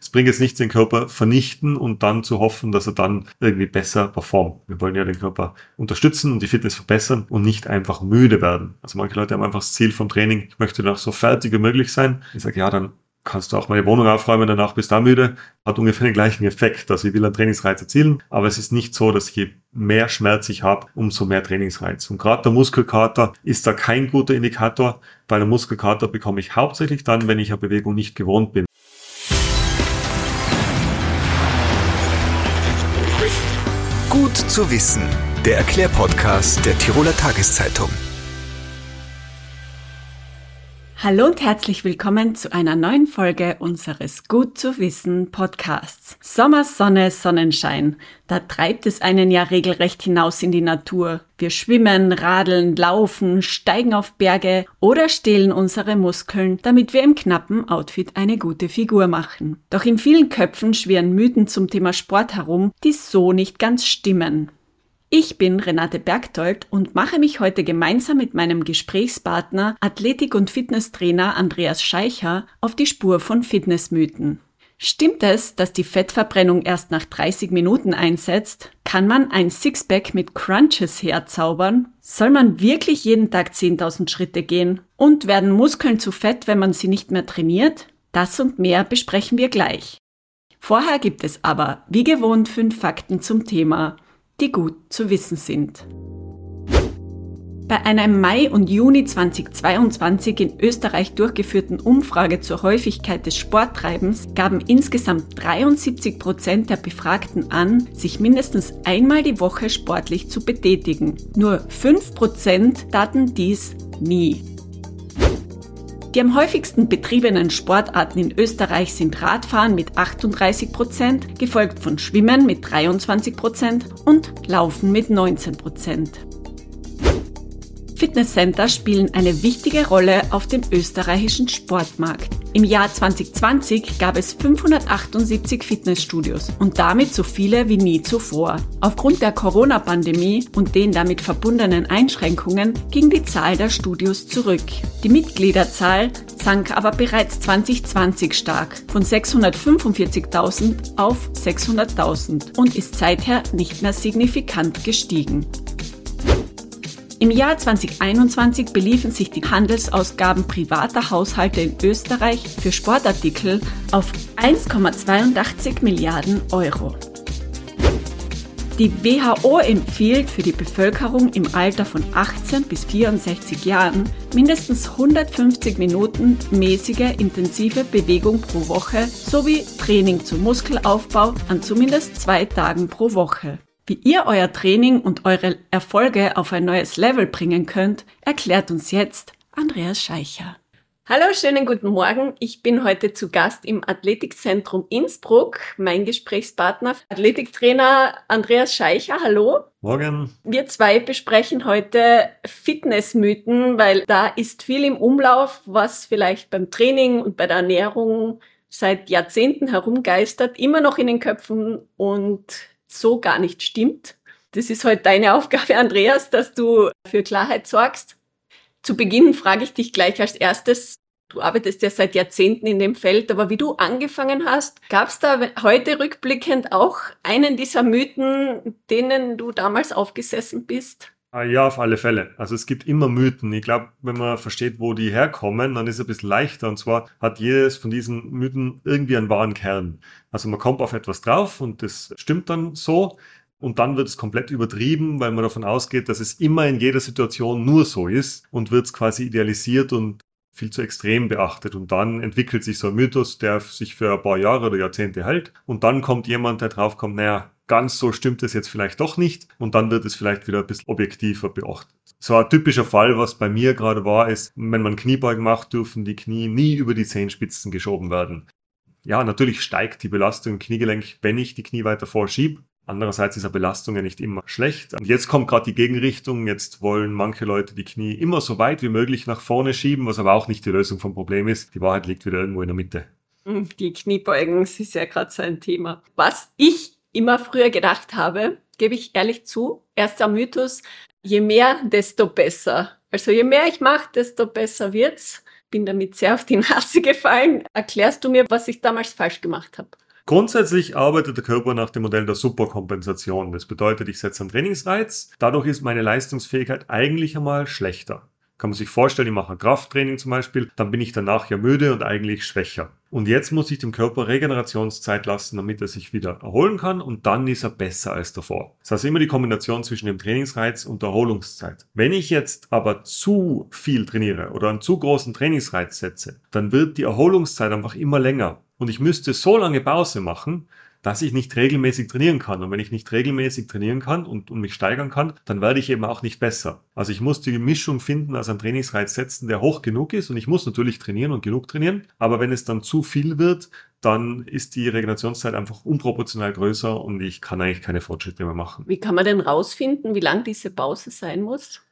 Es bringt jetzt nichts, den Körper vernichten und dann zu hoffen, dass er dann irgendwie besser performt. Wir wollen ja den Körper unterstützen und die Fitness verbessern und nicht einfach müde werden. Also manche Leute haben einfach das Ziel vom Training, ich möchte noch so fertig wie möglich sein. Ich sage, ja, dann kannst du auch meine Wohnung aufräumen, danach bist du da müde, hat ungefähr den gleichen Effekt. Also ich will einen Trainingsreiz erzielen, aber es ist nicht so, dass je mehr Schmerz ich habe, umso mehr Trainingsreiz. Und gerade der Muskelkater ist da kein guter Indikator. Bei einem Muskelkater bekomme ich hauptsächlich dann, wenn ich eine Bewegung nicht gewohnt bin. Gut zu wissen, der Erklärpodcast der Tiroler Tageszeitung. Hallo und herzlich willkommen zu einer neuen Folge unseres Gut zu wissen Podcasts. Sommer, Sonne, Sonnenschein. Da treibt es einen ja regelrecht hinaus in die Natur. Wir schwimmen, radeln, laufen, steigen auf Berge oder stehlen unsere Muskeln, damit wir im knappen Outfit eine gute Figur machen. Doch in vielen Köpfen schwirren Mythen zum Thema Sport herum, die so nicht ganz stimmen. Ich bin Renate Bergtold und mache mich heute gemeinsam mit meinem Gesprächspartner Athletik- und Fitnesstrainer Andreas Scheicher auf die Spur von Fitnessmythen. Stimmt es, dass die Fettverbrennung erst nach 30 Minuten einsetzt? Kann man ein Sixpack mit Crunches herzaubern? Soll man wirklich jeden Tag 10.000 Schritte gehen? Und werden Muskeln zu fett, wenn man sie nicht mehr trainiert? Das und mehr besprechen wir gleich. Vorher gibt es aber, wie gewohnt, fünf Fakten zum Thema die gut zu wissen sind. Bei einer im Mai und Juni 2022 in Österreich durchgeführten Umfrage zur Häufigkeit des Sporttreibens gaben insgesamt 73 Prozent der Befragten an, sich mindestens einmal die Woche sportlich zu betätigen. Nur 5 Prozent taten dies nie. Die am häufigsten betriebenen Sportarten in Österreich sind Radfahren mit 38 Prozent, gefolgt von Schwimmen mit 23 Prozent und Laufen mit 19 Prozent. Fitnesscenter spielen eine wichtige Rolle auf dem österreichischen Sportmarkt. Im Jahr 2020 gab es 578 Fitnessstudios und damit so viele wie nie zuvor. Aufgrund der Corona-Pandemie und den damit verbundenen Einschränkungen ging die Zahl der Studios zurück. Die Mitgliederzahl sank aber bereits 2020 stark von 645.000 auf 600.000 und ist seither nicht mehr signifikant gestiegen. Im Jahr 2021 beliefen sich die Handelsausgaben privater Haushalte in Österreich für Sportartikel auf 1,82 Milliarden Euro. Die WHO empfiehlt für die Bevölkerung im Alter von 18 bis 64 Jahren mindestens 150 Minuten mäßige intensive Bewegung pro Woche sowie Training zum Muskelaufbau an zumindest zwei Tagen pro Woche. Wie ihr euer Training und eure Erfolge auf ein neues Level bringen könnt, erklärt uns jetzt Andreas Scheicher. Hallo, schönen guten Morgen. Ich bin heute zu Gast im Athletikzentrum Innsbruck. Mein Gesprächspartner, Athletiktrainer Andreas Scheicher. Hallo. Morgen. Wir zwei besprechen heute Fitnessmythen, weil da ist viel im Umlauf, was vielleicht beim Training und bei der Ernährung seit Jahrzehnten herumgeistert, immer noch in den Köpfen und so gar nicht stimmt. Das ist heute deine Aufgabe, Andreas, dass du für Klarheit sorgst. Zu Beginn frage ich dich gleich als erstes, du arbeitest ja seit Jahrzehnten in dem Feld, aber wie du angefangen hast, gab es da heute rückblickend auch einen dieser Mythen, denen du damals aufgesessen bist? Ah, ja, auf alle Fälle. Also es gibt immer Mythen. Ich glaube, wenn man versteht, wo die herkommen, dann ist es ein bisschen leichter. Und zwar hat jedes von diesen Mythen irgendwie einen wahren Kern. Also man kommt auf etwas drauf und das stimmt dann so. Und dann wird es komplett übertrieben, weil man davon ausgeht, dass es immer in jeder Situation nur so ist und wird es quasi idealisiert und viel zu extrem beachtet. Und dann entwickelt sich so ein Mythos, der sich für ein paar Jahre oder Jahrzehnte hält. Und dann kommt jemand, der drauf kommt, naja, ganz so stimmt es jetzt vielleicht doch nicht und dann wird es vielleicht wieder ein bisschen objektiver beachtet. So ein typischer Fall, was bei mir gerade war, ist, wenn man Kniebeugen macht, dürfen die Knie nie über die Zehenspitzen geschoben werden. Ja, natürlich steigt die Belastung im Kniegelenk, wenn ich die Knie weiter vorschiebe. Andererseits ist eine Belastung ja nicht immer schlecht. Und jetzt kommt gerade die Gegenrichtung. Jetzt wollen manche Leute die Knie immer so weit wie möglich nach vorne schieben, was aber auch nicht die Lösung vom Problem ist. Die Wahrheit liegt wieder irgendwo in der Mitte. Die Kniebeugen, das ist ja gerade so ein Thema. Was ich immer früher gedacht habe, gebe ich ehrlich zu, erster Mythos, je mehr, desto besser. Also je mehr ich mache, desto besser wird's. bin damit sehr auf die Nase gefallen. Erklärst du mir, was ich damals falsch gemacht habe? Grundsätzlich arbeitet der Körper nach dem Modell der Superkompensation. Das bedeutet, ich setze einen Trainingsreiz, dadurch ist meine Leistungsfähigkeit eigentlich einmal schlechter. Kann man sich vorstellen, ich mache Krafttraining zum Beispiel, dann bin ich danach ja müde und eigentlich schwächer. Und jetzt muss ich dem Körper Regenerationszeit lassen, damit er sich wieder erholen kann und dann ist er besser als davor. Das heißt immer die Kombination zwischen dem Trainingsreiz und der Erholungszeit. Wenn ich jetzt aber zu viel trainiere oder einen zu großen Trainingsreiz setze, dann wird die Erholungszeit einfach immer länger. Und ich müsste so lange Pause machen, dass ich nicht regelmäßig trainieren kann. Und wenn ich nicht regelmäßig trainieren kann und, und mich steigern kann, dann werde ich eben auch nicht besser. Also ich muss die Mischung finden, also einen Trainingsreiz setzen, der hoch genug ist. Und ich muss natürlich trainieren und genug trainieren. Aber wenn es dann zu viel wird, dann ist die Regenerationszeit einfach unproportional größer und ich kann eigentlich keine Fortschritte mehr machen. Wie kann man denn rausfinden, wie lang diese Pause sein muss?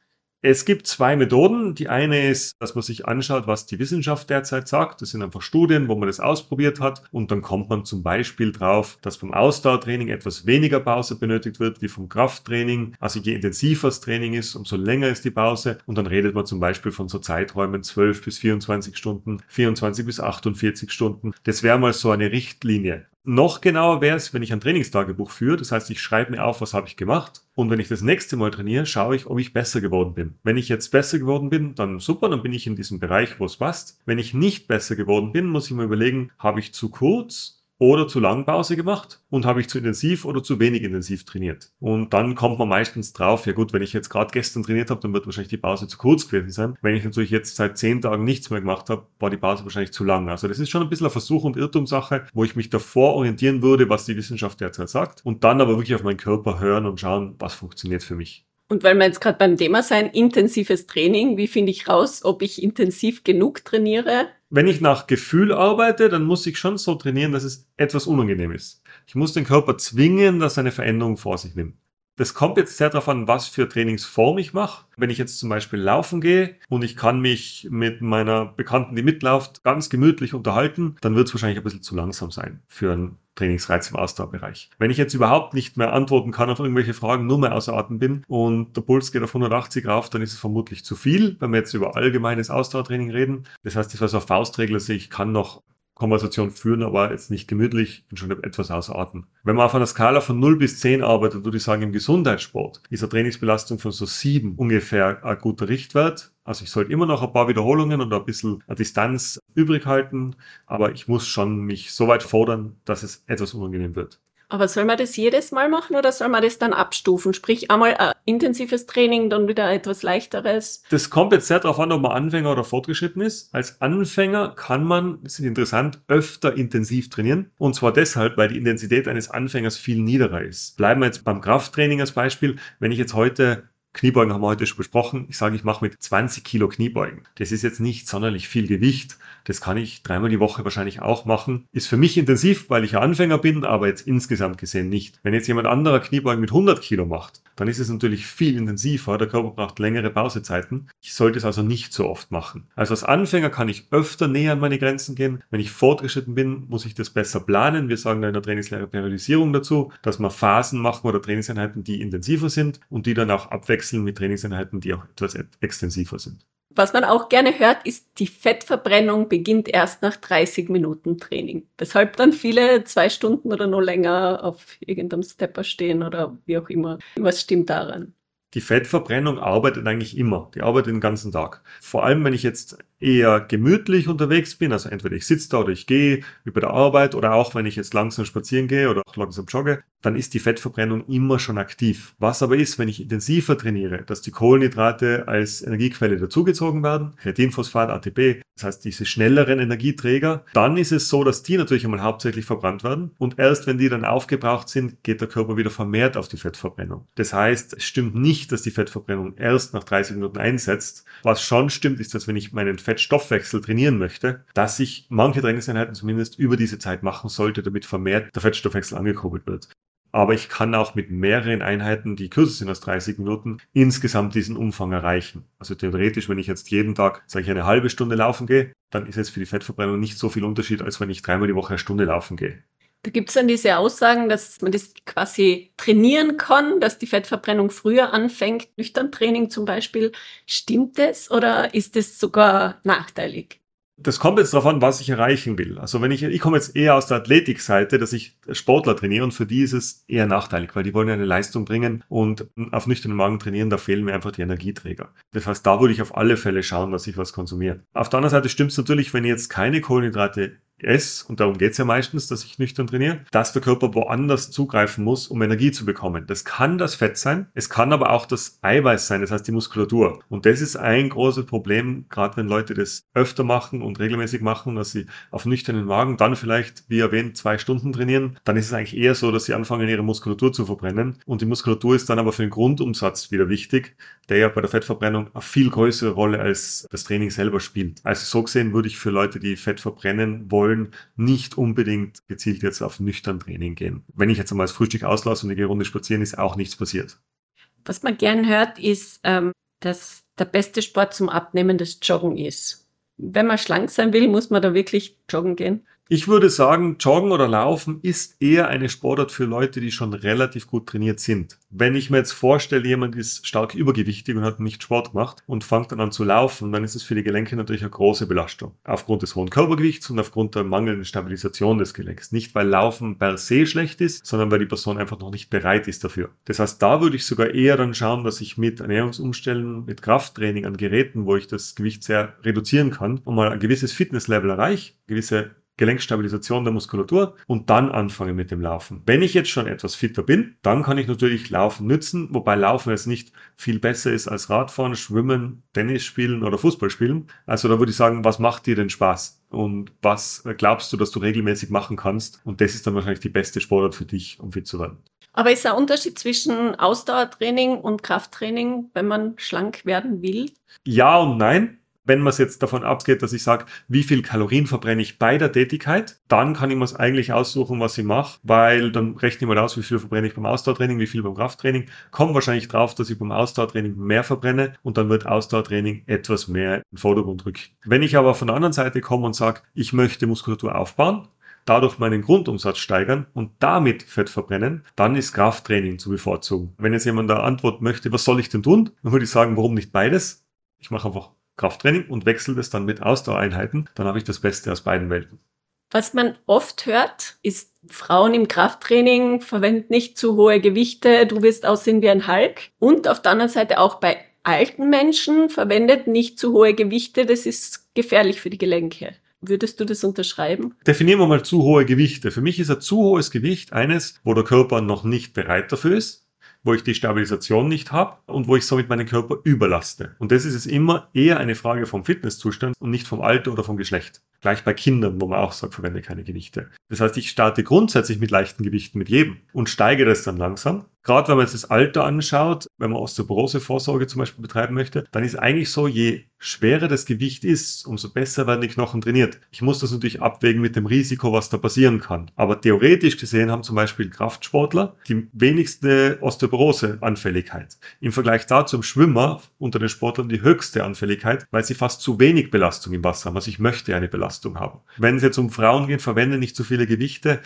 Es gibt zwei Methoden. Die eine ist, dass man sich anschaut, was die Wissenschaft derzeit sagt. Das sind einfach Studien, wo man das ausprobiert hat. Und dann kommt man zum Beispiel drauf, dass vom Ausdauertraining etwas weniger Pause benötigt wird wie vom Krafttraining. Also je intensiver das Training ist, umso länger ist die Pause. Und dann redet man zum Beispiel von so Zeiträumen 12 bis 24 Stunden, 24 bis 48 Stunden. Das wäre mal so eine Richtlinie. Noch genauer wäre es, wenn ich ein Trainingstagebuch führe. Das heißt, ich schreibe mir auf, was habe ich gemacht. Und wenn ich das nächste Mal trainiere, schaue ich, ob ich besser geworden bin. Wenn ich jetzt besser geworden bin, dann super, dann bin ich in diesem Bereich, wo es passt. Wenn ich nicht besser geworden bin, muss ich mir überlegen, habe ich zu kurz oder zu lang Pause gemacht und habe ich zu intensiv oder zu wenig intensiv trainiert. Und dann kommt man meistens drauf, ja gut, wenn ich jetzt gerade gestern trainiert habe, dann wird wahrscheinlich die Pause zu kurz gewesen sein. Wenn ich natürlich jetzt seit zehn Tagen nichts mehr gemacht habe, war die Pause wahrscheinlich zu lang. Also das ist schon ein bisschen eine Versuch- und Irrtumsache, wo ich mich davor orientieren würde, was die Wissenschaft derzeit sagt und dann aber wirklich auf meinen Körper hören und schauen, was funktioniert für mich. Und weil wir jetzt gerade beim Thema sein, intensives Training, wie finde ich raus, ob ich intensiv genug trainiere? Wenn ich nach Gefühl arbeite, dann muss ich schon so trainieren, dass es etwas unangenehm ist. Ich muss den Körper zwingen, dass er eine Veränderung vor sich nimmt. Das kommt jetzt sehr darauf an, was für Trainingsform ich mache. Wenn ich jetzt zum Beispiel laufen gehe und ich kann mich mit meiner Bekannten, die mitläuft, ganz gemütlich unterhalten, dann wird es wahrscheinlich ein bisschen zu langsam sein für einen Trainingsreiz im Ausdauerbereich. Wenn ich jetzt überhaupt nicht mehr antworten kann auf irgendwelche Fragen, nur mehr außer Atem bin und der Puls geht auf 180 rauf, dann ist es vermutlich zu viel, wenn wir jetzt über allgemeines Ausdauertraining reden. Das heißt, das war so ein Faustregel, ich kann noch Konversation führen, aber jetzt nicht gemütlich, bin schon etwas außer Atem. Wenn man auf einer Skala von 0 bis 10 arbeitet, würde ich sagen, im Gesundheitssport ist eine Trainingsbelastung von so 7 ungefähr ein guter Richtwert. Also ich sollte immer noch ein paar Wiederholungen und ein bisschen Distanz übrig halten, aber ich muss schon mich so weit fordern, dass es etwas unangenehm wird. Aber soll man das jedes Mal machen oder soll man das dann abstufen? Sprich, einmal ein intensives Training, dann wieder etwas leichteres? Das kommt jetzt sehr darauf an, ob man Anfänger oder fortgeschritten ist. Als Anfänger kann man, das ist interessant, öfter intensiv trainieren. Und zwar deshalb, weil die Intensität eines Anfängers viel niedriger ist. Bleiben wir jetzt beim Krafttraining als Beispiel. Wenn ich jetzt heute Kniebeugen haben wir heute schon besprochen. Ich sage, ich mache mit 20 Kilo Kniebeugen. Das ist jetzt nicht sonderlich viel Gewicht. Das kann ich dreimal die Woche wahrscheinlich auch machen. Ist für mich intensiv, weil ich ja Anfänger bin, aber jetzt insgesamt gesehen nicht. Wenn jetzt jemand anderer Kniebeugen mit 100 Kilo macht, dann ist es natürlich viel intensiver. Der Körper braucht längere Pausezeiten. Ich sollte es also nicht so oft machen. Also als Anfänger kann ich öfter näher an meine Grenzen gehen. Wenn ich fortgeschritten bin, muss ich das besser planen. Wir sagen da in der Trainingslehre Periodisierung dazu, dass wir Phasen machen oder Trainingseinheiten, die intensiver sind und die dann auch abwechseln mit Trainingseinheiten, die auch etwas extensiver sind. Was man auch gerne hört, ist, die Fettverbrennung beginnt erst nach 30 Minuten Training. Weshalb dann viele zwei Stunden oder noch länger auf irgendeinem Stepper stehen oder wie auch immer. Was stimmt daran? Die Fettverbrennung arbeitet eigentlich immer. Die arbeitet den ganzen Tag. Vor allem, wenn ich jetzt eher gemütlich unterwegs bin, also entweder ich sitze da oder ich gehe bei der Arbeit oder auch wenn ich jetzt langsam spazieren gehe oder auch langsam jogge, dann ist die Fettverbrennung immer schon aktiv. Was aber ist, wenn ich intensiver trainiere, dass die Kohlenhydrate als Energiequelle dazugezogen werden, Kreatinphosphat, ATP, das heißt diese schnelleren Energieträger, dann ist es so, dass die natürlich einmal hauptsächlich verbrannt werden und erst wenn die dann aufgebraucht sind, geht der Körper wieder vermehrt auf die Fettverbrennung. Das heißt, es stimmt nicht, dass die Fettverbrennung erst nach 30 Minuten einsetzt. Was schon stimmt, ist, dass wenn ich meinen Fettstoffwechsel trainieren möchte, dass ich manche Trainingseinheiten zumindest über diese Zeit machen sollte, damit vermehrt der Fettstoffwechsel angekurbelt wird aber ich kann auch mit mehreren Einheiten, die kürzer sind als 30 Minuten, insgesamt diesen Umfang erreichen. Also theoretisch, wenn ich jetzt jeden Tag, sage ich, eine halbe Stunde laufen gehe, dann ist jetzt für die Fettverbrennung nicht so viel Unterschied, als wenn ich dreimal die Woche eine Stunde laufen gehe. Da gibt es dann diese Aussagen, dass man das quasi trainieren kann, dass die Fettverbrennung früher anfängt, nüchtern Training zum Beispiel. Stimmt das oder ist das sogar nachteilig? Das kommt jetzt darauf an, was ich erreichen will. Also wenn ich, ich komme jetzt eher aus der Athletikseite, dass ich Sportler trainiere und für die ist es eher nachteilig, weil die wollen eine Leistung bringen und auf nüchternen Magen trainieren, da fehlen mir einfach die Energieträger. Das heißt, da würde ich auf alle Fälle schauen, dass ich was konsumiere. Auf der anderen Seite stimmt es natürlich, wenn ich jetzt keine Kohlenhydrate esse, und darum geht's ja meistens, dass ich nüchtern trainiere, dass der Körper woanders zugreifen muss, um Energie zu bekommen. Das kann das Fett sein, es kann aber auch das Eiweiß sein, das heißt die Muskulatur. Und das ist ein großes Problem, gerade wenn Leute das öfter machen und regelmäßig machen, dass sie auf nüchternen Magen dann vielleicht, wie erwähnt, zwei Stunden trainieren, dann ist es eigentlich eher so, dass sie anfangen, ihre Muskulatur zu verbrennen. Und die Muskulatur ist dann aber für den Grundumsatz wieder wichtig, der ja bei der Fettverbrennung eine viel größere Rolle als das Training selber spielt. Also so gesehen würde ich für Leute, die Fett verbrennen wollen, wollen, nicht unbedingt gezielt jetzt auf nüchtern Training gehen. Wenn ich jetzt einmal das Frühstück auslasse und eine Runde spazieren, ist auch nichts passiert. Was man gern hört, ist, ähm, dass der beste Sport zum Abnehmen das Joggen ist. Wenn man schlank sein will, muss man da wirklich joggen gehen. Ich würde sagen, Joggen oder Laufen ist eher eine Sportart für Leute, die schon relativ gut trainiert sind. Wenn ich mir jetzt vorstelle, jemand ist stark übergewichtig und hat nicht Sport gemacht und fängt dann an zu laufen, dann ist es für die Gelenke natürlich eine große Belastung. Aufgrund des hohen Körpergewichts und aufgrund der mangelnden Stabilisation des Gelenks. Nicht, weil Laufen per se schlecht ist, sondern weil die Person einfach noch nicht bereit ist dafür. Das heißt, da würde ich sogar eher dann schauen, dass ich mit Ernährungsumstellen, mit Krafttraining an Geräten, wo ich das Gewicht sehr reduzieren kann und mal ein gewisses Fitnesslevel erreiche, gewisse Gelenkstabilisation der Muskulatur und dann anfange mit dem Laufen. Wenn ich jetzt schon etwas fitter bin, dann kann ich natürlich Laufen nützen, wobei Laufen jetzt nicht viel besser ist als Radfahren, Schwimmen, Tennis spielen oder Fußball spielen. Also da würde ich sagen, was macht dir denn Spaß? Und was glaubst du, dass du regelmäßig machen kannst? Und das ist dann wahrscheinlich die beste Sportart für dich, um fit zu werden. Aber ist ein Unterschied zwischen Ausdauertraining und Krafttraining, wenn man schlank werden will? Ja und nein wenn man es jetzt davon abgeht, dass ich sage, wie viel Kalorien verbrenne ich bei der Tätigkeit, dann kann ich mir es eigentlich aussuchen, was ich mache, weil dann rechne ich mal aus, wie viel verbrenne ich beim Ausdauertraining, wie viel beim Krafttraining, komme wahrscheinlich drauf, dass ich beim Ausdauertraining mehr verbrenne und dann wird Ausdauertraining etwas mehr in den Vordergrund rücken. Wenn ich aber von der anderen Seite komme und sage, ich möchte Muskulatur aufbauen, dadurch meinen Grundumsatz steigern und damit Fett verbrennen, dann ist Krafttraining zu bevorzugen. Wenn jetzt jemand da Antwort möchte, was soll ich denn tun? Dann würde ich sagen, warum nicht beides? Ich mache einfach Krafttraining und wechsle das dann mit Ausdauereinheiten, dann habe ich das Beste aus beiden Welten. Was man oft hört, ist, Frauen im Krafttraining verwenden nicht zu hohe Gewichte, du wirst aussehen wie ein Hulk. Und auf der anderen Seite auch bei alten Menschen verwendet nicht zu hohe Gewichte, das ist gefährlich für die Gelenke. Würdest du das unterschreiben? Definieren wir mal zu hohe Gewichte. Für mich ist ein zu hohes Gewicht eines, wo der Körper noch nicht bereit dafür ist wo ich die Stabilisation nicht habe und wo ich somit meinen Körper überlaste. Und das ist es immer eher eine Frage vom Fitnesszustand und nicht vom Alter oder vom Geschlecht. Gleich bei Kindern, wo man auch sagt, verwende keine Gewichte. Das heißt, ich starte grundsätzlich mit leichten Gewichten mit jedem und steige das dann langsam Gerade wenn man jetzt das Alter anschaut, wenn man Osteoporose-Vorsorge zum Beispiel betreiben möchte, dann ist eigentlich so, je schwerer das Gewicht ist, umso besser werden die Knochen trainiert. Ich muss das natürlich abwägen mit dem Risiko, was da passieren kann. Aber theoretisch gesehen haben zum Beispiel Kraftsportler die wenigste Osteoporose-Anfälligkeit. Im Vergleich dazu im Schwimmer unter den Sportlern die höchste Anfälligkeit, weil sie fast zu wenig Belastung im Wasser haben. Also ich möchte eine Belastung haben. Wenn es jetzt um Frauen geht, verwende nicht zu viele Gewichte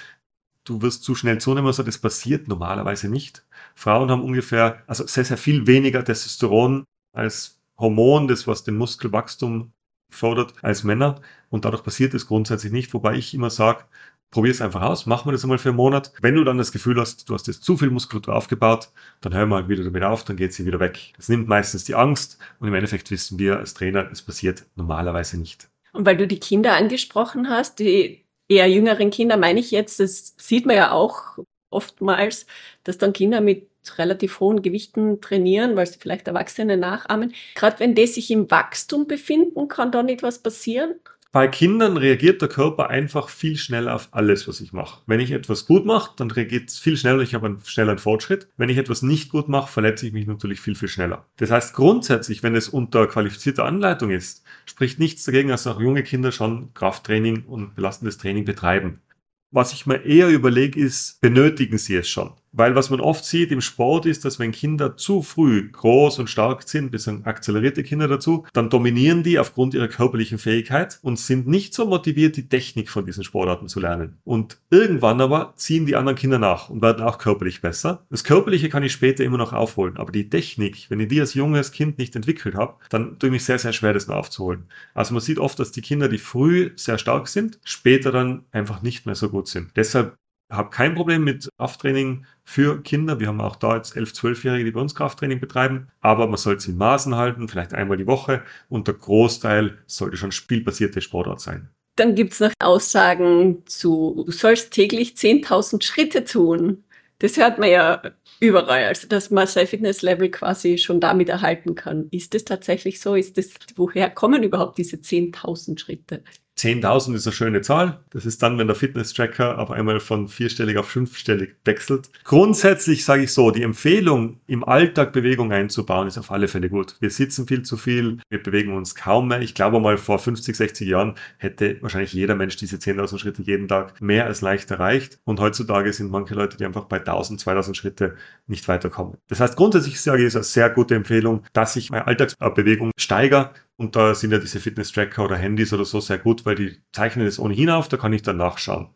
du wirst zu schnell zunehmen, also das passiert normalerweise nicht. Frauen haben ungefähr, also sehr, sehr viel weniger Testosteron als Hormon, das was den Muskelwachstum fördert, als Männer. Und dadurch passiert es grundsätzlich nicht, wobei ich immer sage, probier es einfach aus, mach mal das einmal für einen Monat. Wenn du dann das Gefühl hast, du hast jetzt zu viel Muskulatur aufgebaut, dann hör mal wieder damit auf, dann geht sie wieder weg. Das nimmt meistens die Angst und im Endeffekt wissen wir als Trainer, es passiert normalerweise nicht. Und weil du die Kinder angesprochen hast, die eher jüngeren Kinder meine ich jetzt, das sieht man ja auch oftmals, dass dann Kinder mit relativ hohen Gewichten trainieren, weil sie vielleicht Erwachsene nachahmen. Gerade wenn die sich im Wachstum befinden, kann da nicht was passieren? Bei Kindern reagiert der Körper einfach viel schneller auf alles, was ich mache. Wenn ich etwas gut mache, dann reagiert es viel schneller, ich habe einen schnelleren Fortschritt. Wenn ich etwas nicht gut mache, verletze ich mich natürlich viel, viel schneller. Das heißt grundsätzlich, wenn es unter qualifizierter Anleitung ist, spricht nichts dagegen, dass auch junge Kinder schon Krafttraining und belastendes Training betreiben. Was ich mir eher überlege, ist, benötigen sie es schon? Weil was man oft sieht im Sport ist, dass wenn Kinder zu früh groß und stark sind, bis dann akzelerierte Kinder dazu, dann dominieren die aufgrund ihrer körperlichen Fähigkeit und sind nicht so motiviert, die Technik von diesen Sportarten zu lernen. Und irgendwann aber ziehen die anderen Kinder nach und werden auch körperlich besser. Das Körperliche kann ich später immer noch aufholen, aber die Technik, wenn ich die als junges Kind nicht entwickelt habe, dann tue ich mich sehr, sehr schwer, das noch aufzuholen. Also man sieht oft, dass die Kinder, die früh sehr stark sind, später dann einfach nicht mehr so gut sind. Deshalb habe kein Problem mit Krafttraining für Kinder. Wir haben auch da jetzt 11-, 12-Jährige, die bei uns Krafttraining betreiben. Aber man sollte es in Maßen halten, vielleicht einmal die Woche. Und der Großteil sollte schon spielbasierte Sportart sein. Dann gibt es noch Aussagen zu, du sollst täglich 10.000 Schritte tun. Das hört man ja überall, also dass man sein Fitnesslevel quasi schon damit erhalten kann. Ist das tatsächlich so? Ist das, woher kommen überhaupt diese 10.000 Schritte? 10.000 ist eine schöne Zahl. Das ist dann, wenn der Fitness-Tracker auf einmal von vierstellig auf fünfstellig wechselt. Grundsätzlich sage ich so, die Empfehlung, im Alltag Bewegung einzubauen, ist auf alle Fälle gut. Wir sitzen viel zu viel, wir bewegen uns kaum mehr. Ich glaube mal, vor 50, 60 Jahren hätte wahrscheinlich jeder Mensch diese 10.000 Schritte jeden Tag mehr als leicht erreicht. Und heutzutage sind manche Leute, die einfach bei 1.000, 2.000 Schritte nicht weiterkommen. Das heißt, grundsätzlich sage ich, ist eine sehr gute Empfehlung, dass ich meine Alltagsbewegung steigere und da sind ja diese Fitness-Tracker oder Handys oder so sehr gut, weil die zeichnen es ohnehin auf, da kann ich dann nachschauen.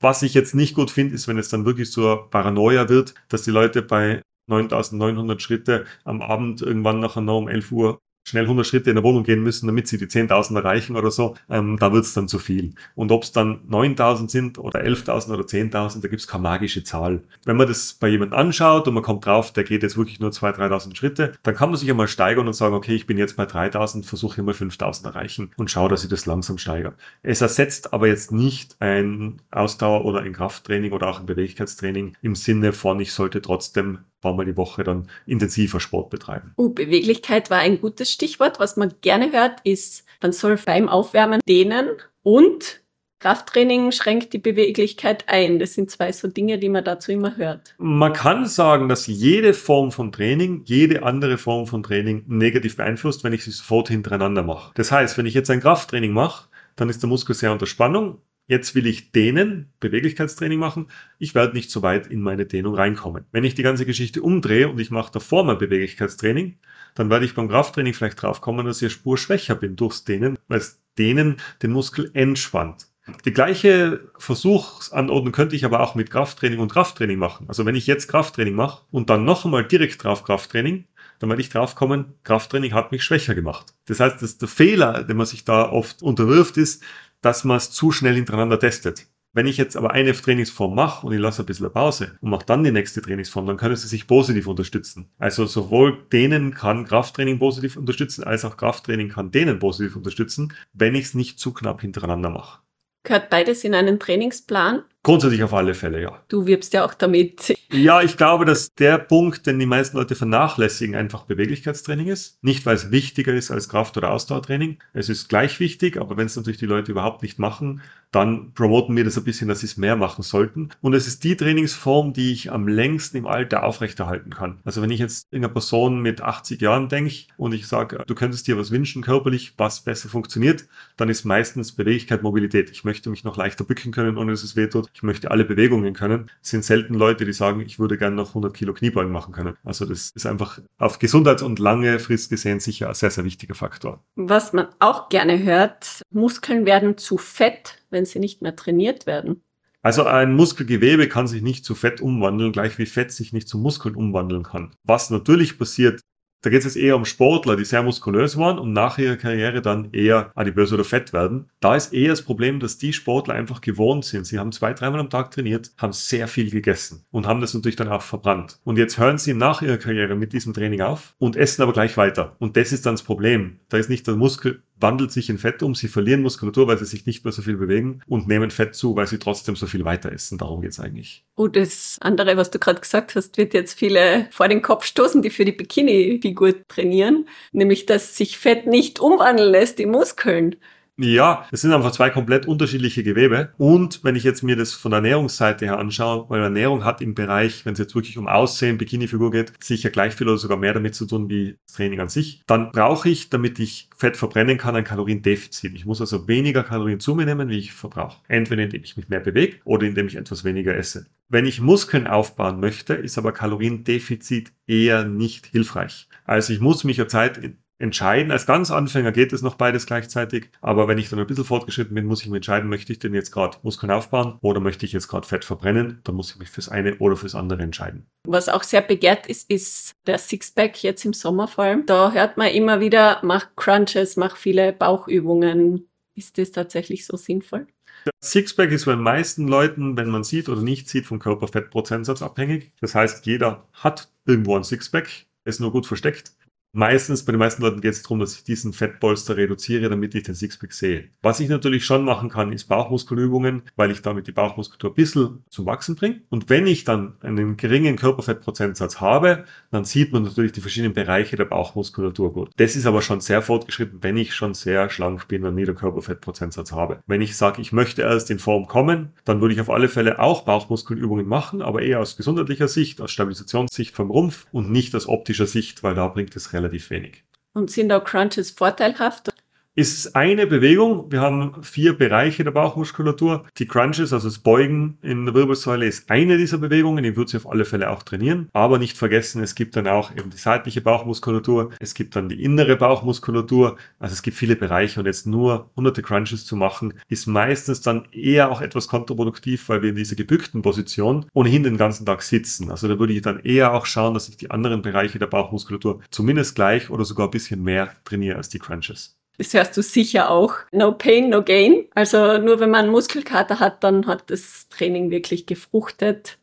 Was ich jetzt nicht gut finde, ist, wenn es dann wirklich zur Paranoia wird, dass die Leute bei 9900 Schritte am Abend irgendwann nachher noch um 11 Uhr schnell 100 Schritte in der Wohnung gehen müssen, damit sie die 10.000 erreichen oder so, ähm, da wird es dann zu viel. Und ob es dann 9.000 sind oder 11.000 oder 10.000, da gibt es keine magische Zahl. Wenn man das bei jemandem anschaut und man kommt drauf, der geht jetzt wirklich nur 2.000, 3.000 Schritte, dann kann man sich einmal steigern und sagen, okay, ich bin jetzt bei 3.000, versuche mal 5.000 erreichen und schaue, dass ich das langsam steigere. Es ersetzt aber jetzt nicht ein Ausdauer- oder ein Krafttraining oder auch ein Beweglichkeitstraining im Sinne von, ich sollte trotzdem paar Mal die Woche dann intensiver Sport betreiben. Uh, Beweglichkeit war ein gutes Stichwort. Was man gerne hört, ist, man soll beim Aufwärmen dehnen und Krafttraining schränkt die Beweglichkeit ein. Das sind zwei so Dinge, die man dazu immer hört. Man kann sagen, dass jede Form von Training, jede andere Form von Training negativ beeinflusst, wenn ich sie sofort hintereinander mache. Das heißt, wenn ich jetzt ein Krafttraining mache, dann ist der Muskel sehr unter Spannung Jetzt will ich dehnen, Beweglichkeitstraining machen. Ich werde nicht so weit in meine Dehnung reinkommen. Wenn ich die ganze Geschichte umdrehe und ich mache davor mal Beweglichkeitstraining, dann werde ich beim Krafttraining vielleicht draufkommen, dass ich Spur schwächer bin durchs Dehnen, weil das Dehnen den Muskel entspannt. Die gleiche Versuchsanordnung könnte ich aber auch mit Krafttraining und Krafttraining machen. Also wenn ich jetzt Krafttraining mache und dann noch einmal direkt drauf Krafttraining, dann werde ich draufkommen, Krafttraining hat mich schwächer gemacht. Das heißt, dass der Fehler, den man sich da oft unterwirft, ist, dass man es zu schnell hintereinander testet. Wenn ich jetzt aber eine Trainingsform mache und ich lasse ein bisschen Pause und mache dann die nächste Trainingsform, dann können sie sich positiv unterstützen. Also sowohl denen kann Krafttraining positiv unterstützen, als auch Krafttraining kann denen positiv unterstützen, wenn ich es nicht zu knapp hintereinander mache. Gehört beides in einen Trainingsplan? Grundsätzlich auf alle Fälle, ja. Du wirbst ja auch damit. Ja, ich glaube, dass der Punkt, den die meisten Leute vernachlässigen, einfach Beweglichkeitstraining ist. Nicht, weil es wichtiger ist als Kraft- oder Ausdauertraining. Es ist gleich wichtig, aber wenn es natürlich die Leute überhaupt nicht machen, dann promoten wir das ein bisschen, dass sie es mehr machen sollten. Und es ist die Trainingsform, die ich am längsten im Alter aufrechterhalten kann. Also wenn ich jetzt in einer Person mit 80 Jahren denke und ich sage, du könntest dir was wünschen körperlich, was besser funktioniert, dann ist meistens Beweglichkeit, Mobilität. Ich möchte mich noch leichter bücken können, ohne dass es wehtut. Ich möchte alle Bewegungen können. Es sind selten Leute, die sagen, ich würde gerne noch 100 Kilo Kniebeugen machen können. Also das ist einfach auf Gesundheit und lange Frist gesehen sicher ein sehr, sehr wichtiger Faktor. Was man auch gerne hört, Muskeln werden zu fett wenn sie nicht mehr trainiert werden? Also ein Muskelgewebe kann sich nicht zu Fett umwandeln, gleich wie Fett sich nicht zu Muskeln umwandeln kann. Was natürlich passiert, da geht es jetzt eher um Sportler, die sehr muskulös waren und nach ihrer Karriere dann eher adipös oder fett werden. Da ist eher das Problem, dass die Sportler einfach gewohnt sind. Sie haben zwei, dreimal am Tag trainiert, haben sehr viel gegessen und haben das natürlich dann auch verbrannt. Und jetzt hören sie nach ihrer Karriere mit diesem Training auf und essen aber gleich weiter. Und das ist dann das Problem. Da ist nicht der Muskel wandelt sich in Fett um, sie verlieren Muskulatur, weil sie sich nicht mehr so viel bewegen und nehmen Fett zu, weil sie trotzdem so viel weiter essen. Darum geht's eigentlich. Und das andere, was du gerade gesagt hast, wird jetzt viele vor den Kopf stoßen, die für die Bikini-Figur trainieren, nämlich dass sich Fett nicht umwandeln lässt in Muskeln. Ja, es sind einfach zwei komplett unterschiedliche Gewebe. Und wenn ich jetzt mir das von der Ernährungsseite her anschaue, weil Ernährung hat im Bereich, wenn es jetzt wirklich um Aussehen, Bikini-Figur geht, sicher gleich viel oder sogar mehr damit zu tun wie das Training an sich, dann brauche ich, damit ich Fett verbrennen kann, ein Kaloriendefizit. Ich muss also weniger Kalorien zu mir nehmen, wie ich verbrauche. Entweder indem ich mich mehr bewege oder indem ich etwas weniger esse. Wenn ich Muskeln aufbauen möchte, ist aber Kaloriendefizit eher nicht hilfreich. Also ich muss mich ja Zeit entscheiden. Als ganz Anfänger geht es noch beides gleichzeitig, aber wenn ich dann ein bisschen fortgeschritten bin, muss ich mich entscheiden, möchte ich denn jetzt gerade Muskeln aufbauen oder möchte ich jetzt gerade Fett verbrennen, dann muss ich mich fürs eine oder fürs andere entscheiden. Was auch sehr begehrt ist, ist der Sixpack jetzt im Sommer vor allem. Da hört man immer wieder, mach Crunches, mach viele Bauchübungen. Ist das tatsächlich so sinnvoll? Der Sixpack ist bei den meisten Leuten, wenn man sieht oder nicht sieht, vom Körperfettprozentsatz abhängig. Das heißt, jeder hat irgendwo ein Sixpack, ist nur gut versteckt. Meistens, bei den meisten Leuten geht es darum, dass ich diesen Fettpolster reduziere, damit ich den Sixpack sehe. Was ich natürlich schon machen kann, ist Bauchmuskelübungen, weil ich damit die Bauchmuskulatur ein bisschen zum Wachsen bringe. Und wenn ich dann einen geringen Körperfettprozentsatz habe, dann sieht man natürlich die verschiedenen Bereiche der Bauchmuskulatur gut. Das ist aber schon sehr fortgeschritten, wenn ich schon sehr schlank bin und nie den Körperfettprozentsatz habe. Wenn ich sage, ich möchte erst in Form kommen, dann würde ich auf alle Fälle auch Bauchmuskelübungen machen, aber eher aus gesundheitlicher Sicht, aus Stabilisationssicht vom Rumpf und nicht aus optischer Sicht, weil da bringt es relativ wenig. Und sind auch Crunches vorteilhaft? Ist eine Bewegung. Wir haben vier Bereiche der Bauchmuskulatur. Die Crunches, also das Beugen in der Wirbelsäule, ist eine dieser Bewegungen. Die wird sie auf alle Fälle auch trainieren. Aber nicht vergessen, es gibt dann auch eben die seitliche Bauchmuskulatur. Es gibt dann die innere Bauchmuskulatur. Also es gibt viele Bereiche und jetzt nur hunderte Crunches zu machen, ist meistens dann eher auch etwas kontraproduktiv, weil wir in dieser gebückten Position ohnehin den ganzen Tag sitzen. Also da würde ich dann eher auch schauen, dass ich die anderen Bereiche der Bauchmuskulatur zumindest gleich oder sogar ein bisschen mehr trainiere als die Crunches. Das hörst du sicher auch. No pain, no gain. Also nur wenn man Muskelkater hat, dann hat das Training wirklich gefruchtet.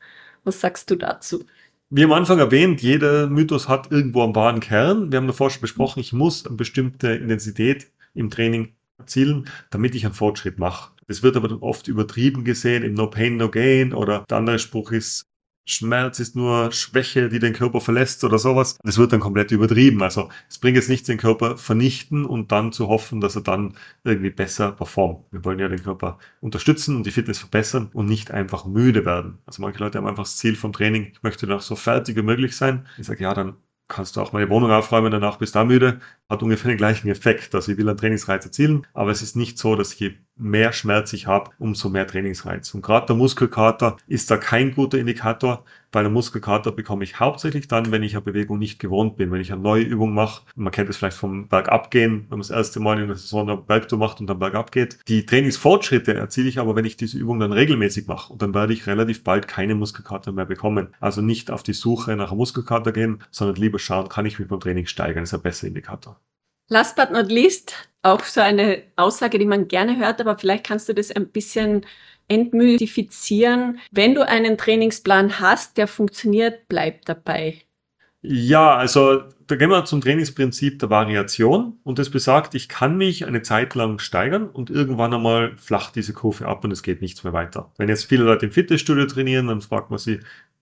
Was sagst du dazu? Wie am Anfang erwähnt, jeder Mythos hat irgendwo einen wahren Kern. Wir haben davor schon besprochen, ich muss eine bestimmte Intensität im Training erzielen, damit ich einen Fortschritt mache. Das wird aber oft übertrieben gesehen im No Pain, No Gain oder der andere Spruch ist Schmerz ist nur Schwäche, die den Körper verlässt oder sowas. Das wird dann komplett übertrieben. Also es bringt jetzt nichts, den Körper vernichten und dann zu hoffen, dass er dann irgendwie besser performt. Wir wollen ja den Körper unterstützen und die Fitness verbessern und nicht einfach müde werden. Also manche Leute haben einfach das Ziel vom Training, ich möchte noch so fertig wie möglich sein. Ich sage, ja, dann kannst du auch meine Wohnung aufräumen, danach bist du da müde. Hat ungefähr den gleichen Effekt. Also ich will einen Trainingsreiz erzielen, aber es ist nicht so, dass je mehr Schmerz ich habe, umso mehr Trainingsreiz. Und gerade der Muskelkater ist da kein guter Indikator. Bei einer Muskelkater bekomme ich hauptsächlich dann, wenn ich eine Bewegung nicht gewohnt bin, wenn ich eine neue Übung mache. Man kennt es vielleicht vom Bergabgehen, wenn man das erste Mal in der Saison eine Bergtour macht und dann bergab geht. Die Trainingsfortschritte erziele ich aber, wenn ich diese Übung dann regelmäßig mache. Und dann werde ich relativ bald keine Muskelkater mehr bekommen. Also nicht auf die Suche nach einem Muskelkater gehen, sondern lieber schauen, kann ich mich beim Training steigern. Das ist ein besser Indikator. Last but not least, auch so eine Aussage, die man gerne hört, aber vielleicht kannst du das ein bisschen entmystifizieren. Wenn du einen Trainingsplan hast, der funktioniert, bleib dabei. Ja, also da gehen wir zum Trainingsprinzip der Variation und das besagt, ich kann mich eine Zeit lang steigern und irgendwann einmal flacht diese Kurve ab und es geht nichts mehr weiter. Wenn jetzt viele Leute im Fitnessstudio trainieren, dann fragt man sie,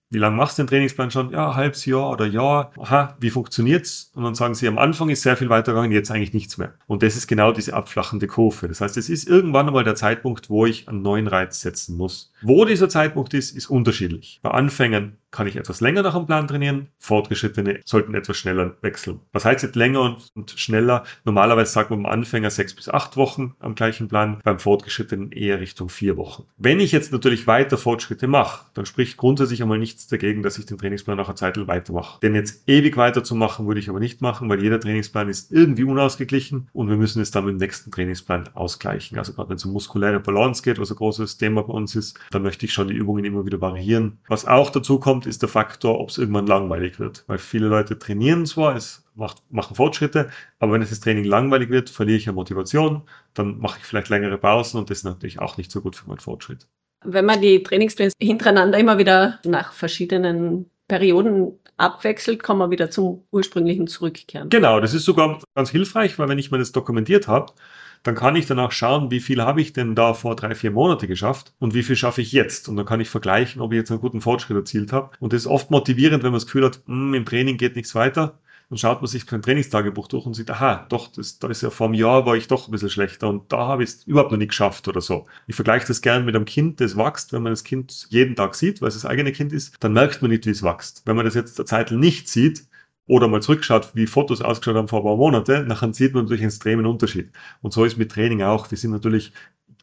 wie lange machst du den Trainingsplan schon? Ja, halbes Jahr oder Jahr. Aha, wie funktioniert's? Und dann sagen sie, am Anfang ist sehr viel weitergegangen, jetzt eigentlich nichts mehr. Und das ist genau diese abflachende Kurve. Das heißt, es ist irgendwann einmal der Zeitpunkt, wo ich einen neuen Reiz setzen muss. Wo dieser Zeitpunkt ist, ist unterschiedlich. Bei Anfängern kann ich etwas länger nach dem Plan trainieren. Fortgeschrittene sollten etwas schneller wechseln. Was heißt jetzt länger und, und schneller? Normalerweise sagt man beim Anfänger sechs bis acht Wochen am gleichen Plan, beim Fortgeschrittenen eher Richtung vier Wochen. Wenn ich jetzt natürlich weiter Fortschritte mache, dann spricht grundsätzlich einmal nichts dagegen, dass ich den Trainingsplan nach einer Zeit weitermache. Denn jetzt ewig weiterzumachen würde ich aber nicht machen, weil jeder Trainingsplan ist irgendwie unausgeglichen und wir müssen es dann mit dem nächsten Trainingsplan ausgleichen. Also gerade wenn es um muskuläre Balance geht, was ein großes Thema bei uns ist, dann möchte ich schon die Übungen immer wieder variieren. Was auch dazu kommt, kommt, ist der Faktor, ob es irgendwann langweilig wird. Weil viele Leute trainieren zwar, es macht, machen Fortschritte, aber wenn es das Training langweilig wird, verliere ich ja Motivation, dann mache ich vielleicht längere Pausen und das ist natürlich auch nicht so gut für meinen Fortschritt. Wenn man die Trainingspläne hintereinander immer wieder nach verschiedenen Perioden abwechselt, kann man wieder zum ursprünglichen zurückkehren. Genau, das ist sogar ganz hilfreich, weil wenn ich mir das dokumentiert habe, dann kann ich danach schauen, wie viel habe ich denn da vor drei, vier Monate geschafft und wie viel schaffe ich jetzt. Und dann kann ich vergleichen, ob ich jetzt einen guten Fortschritt erzielt habe. Und das ist oft motivierend, wenn man das Gefühl hat, hm, im Training geht nichts weiter dann schaut man sich sein Trainingstagebuch durch und sieht, aha, doch, das, da ist ja vor einem Jahr war ich doch ein bisschen schlechter und da habe ich es überhaupt noch nicht geschafft oder so. Ich vergleiche das gern mit einem Kind, das wächst, wenn man das Kind jeden Tag sieht, weil es das eigene Kind ist, dann merkt man nicht, wie es wächst. Wenn man das jetzt der Zeit nicht sieht, oder mal zurückschaut, wie Fotos ausgeschaut haben vor ein paar Monaten, dann sieht man natürlich einen extremen Unterschied. Und so ist mit Training auch. Wir sind natürlich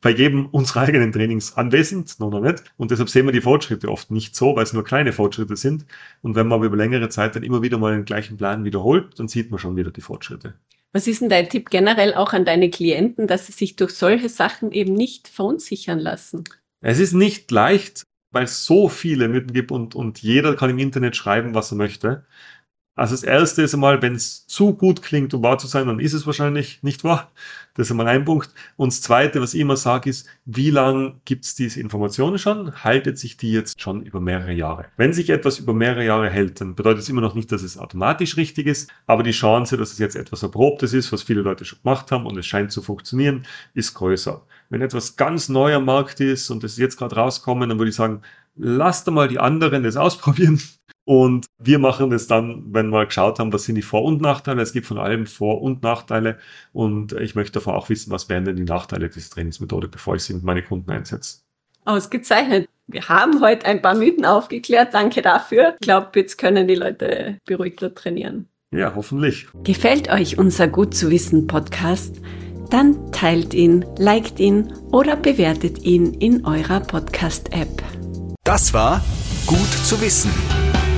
bei jedem unserer eigenen Trainings anwesend, noch, noch nicht. Und deshalb sehen wir die Fortschritte oft nicht so, weil es nur kleine Fortschritte sind. Und wenn man aber über längere Zeit dann immer wieder mal den gleichen Plan wiederholt, dann sieht man schon wieder die Fortschritte. Was ist denn dein Tipp generell auch an deine Klienten, dass sie sich durch solche Sachen eben nicht verunsichern lassen? Es ist nicht leicht, weil es so viele Mythen gibt und, und jeder kann im Internet schreiben, was er möchte. Also das erste ist einmal, wenn es zu gut klingt, um wahr zu sein, dann ist es wahrscheinlich nicht wahr. Das ist einmal ein Punkt. Und das zweite, was ich immer sage, ist, wie lange gibt es diese Informationen schon? Haltet sich die jetzt schon über mehrere Jahre? Wenn sich etwas über mehrere Jahre hält, dann bedeutet es immer noch nicht, dass es automatisch richtig ist, aber die Chance, dass es jetzt etwas Erprobtes ist, was viele Leute schon gemacht haben und es scheint zu funktionieren, ist größer. Wenn etwas ganz neu am Markt ist und es jetzt gerade rauskommen, dann würde ich sagen, lasst mal die anderen das ausprobieren und wir machen das dann, wenn wir geschaut haben, was sind die Vor- und Nachteile. Es gibt von allem Vor- und Nachteile. Und ich möchte davon auch wissen, was wären denn die Nachteile dieser Trainingsmethode, bevor ich sie mit meinen Kunden einsetze. Ausgezeichnet. Wir haben heute ein paar Mythen aufgeklärt. Danke dafür. Ich glaube, jetzt können die Leute beruhigter trainieren. Ja, hoffentlich. Gefällt euch unser Gut zu wissen Podcast? Dann teilt ihn, liked ihn oder bewertet ihn in eurer Podcast-App. Das war Gut zu wissen